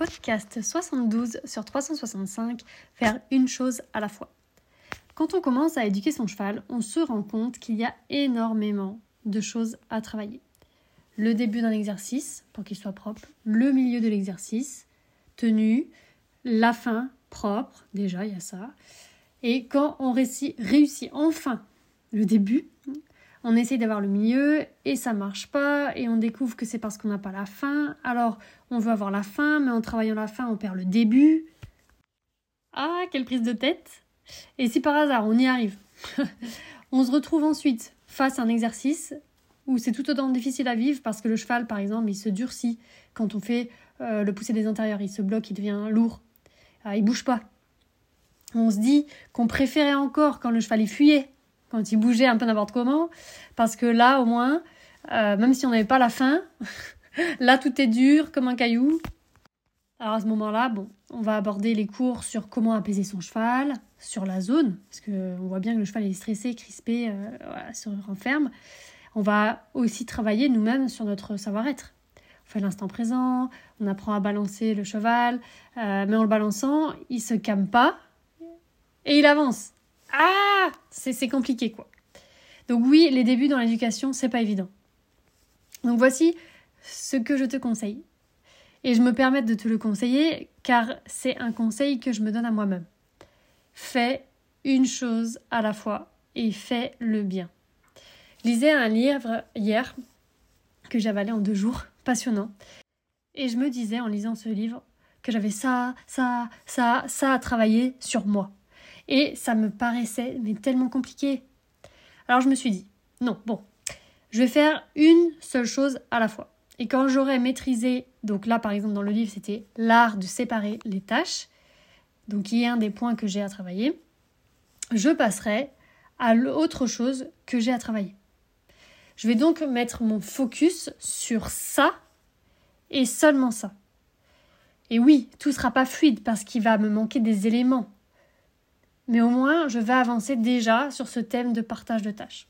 podcast 72 sur 365, faire une chose à la fois. Quand on commence à éduquer son cheval, on se rend compte qu'il y a énormément de choses à travailler. Le début d'un exercice, pour qu'il soit propre, le milieu de l'exercice, tenue, la fin, propre, déjà il y a ça. Et quand on réussit, réussit enfin le début, on essaye d'avoir le milieu et ça marche pas et on découvre que c'est parce qu'on n'a pas la fin. Alors on veut avoir la fin, mais en travaillant la fin, on perd le début. Ah, quelle prise de tête Et si par hasard on y arrive, on se retrouve ensuite face à un exercice où c'est tout autant difficile à vivre parce que le cheval, par exemple, il se durcit quand on fait euh, le pousser des intérieurs, il se bloque, il devient lourd, ah, il bouge pas. On se dit qu'on préférait encore quand le cheval y fuyait quand il bougeait un peu n'importe comment, parce que là, au moins, euh, même si on n'avait pas la faim, là, tout est dur comme un caillou. Alors à ce moment-là, bon, on va aborder les cours sur comment apaiser son cheval, sur la zone, parce qu'on voit bien que le cheval est stressé, crispé, euh, se renferme. On va aussi travailler nous-mêmes sur notre savoir-être. On fait l'instant présent, on apprend à balancer le cheval, euh, mais en le balançant, il se calme pas et il avance. Ah C'est compliqué, quoi. Donc oui, les débuts dans l'éducation, c'est pas évident. Donc voici ce que je te conseille. Et je me permets de te le conseiller car c'est un conseil que je me donne à moi-même. Fais une chose à la fois et fais le bien. Je lisais un livre hier que j'avalais en deux jours, passionnant. Et je me disais en lisant ce livre que j'avais ça, ça, ça, ça à travailler sur moi. Et ça me paraissait tellement compliqué. Alors je me suis dit, non, bon, je vais faire une seule chose à la fois. Et quand j'aurai maîtrisé, donc là par exemple dans le livre c'était l'art de séparer les tâches, donc y a un des points que j'ai à travailler, je passerai à l'autre chose que j'ai à travailler. Je vais donc mettre mon focus sur ça et seulement ça. Et oui, tout sera pas fluide parce qu'il va me manquer des éléments mais au moins je vais avancer déjà sur ce thème de partage de tâches.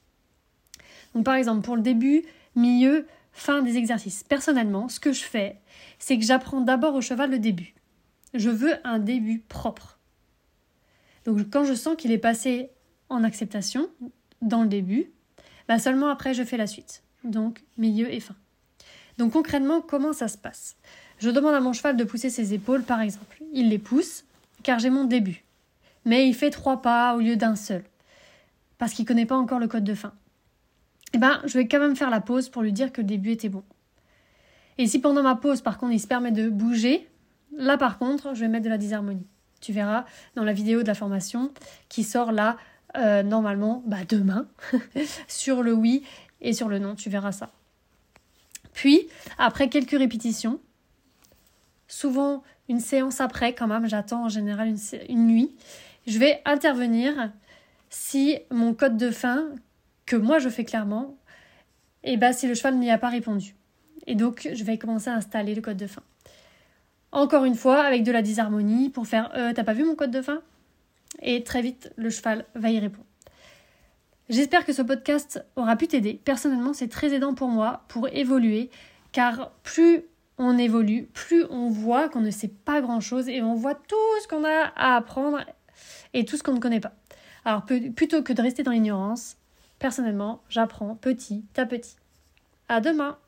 Donc par exemple pour le début, milieu, fin des exercices. Personnellement, ce que je fais, c'est que j'apprends d'abord au cheval le début. Je veux un début propre. Donc quand je sens qu'il est passé en acceptation dans le début, bah seulement après je fais la suite. Donc milieu et fin. Donc concrètement, comment ça se passe? Je demande à mon cheval de pousser ses épaules par exemple. Il les pousse car j'ai mon début mais il fait trois pas au lieu d'un seul, parce qu'il ne connaît pas encore le code de fin. Eh ben, je vais quand même faire la pause pour lui dire que le début était bon. Et si pendant ma pause, par contre, il se permet de bouger, là, par contre, je vais mettre de la disharmonie. Tu verras dans la vidéo de la formation qui sort là, euh, normalement, bah, demain, sur le oui et sur le non, tu verras ça. Puis, après quelques répétitions, souvent une séance après quand même, j'attends en général une, une nuit, je vais intervenir si mon code de fin, que moi je fais clairement, et eh ben si le cheval n'y a pas répondu. Et donc je vais commencer à installer le code de fin. Encore une fois, avec de la disharmonie pour faire euh, T'as pas vu mon code de fin? Et très vite, le cheval va y répondre. J'espère que ce podcast aura pu t'aider. Personnellement, c'est très aidant pour moi pour évoluer, car plus on évolue, plus on voit qu'on ne sait pas grand-chose et on voit tout ce qu'on a à apprendre et tout ce qu'on ne connaît pas. Alors plutôt que de rester dans l'ignorance, personnellement, j'apprends petit à petit. À demain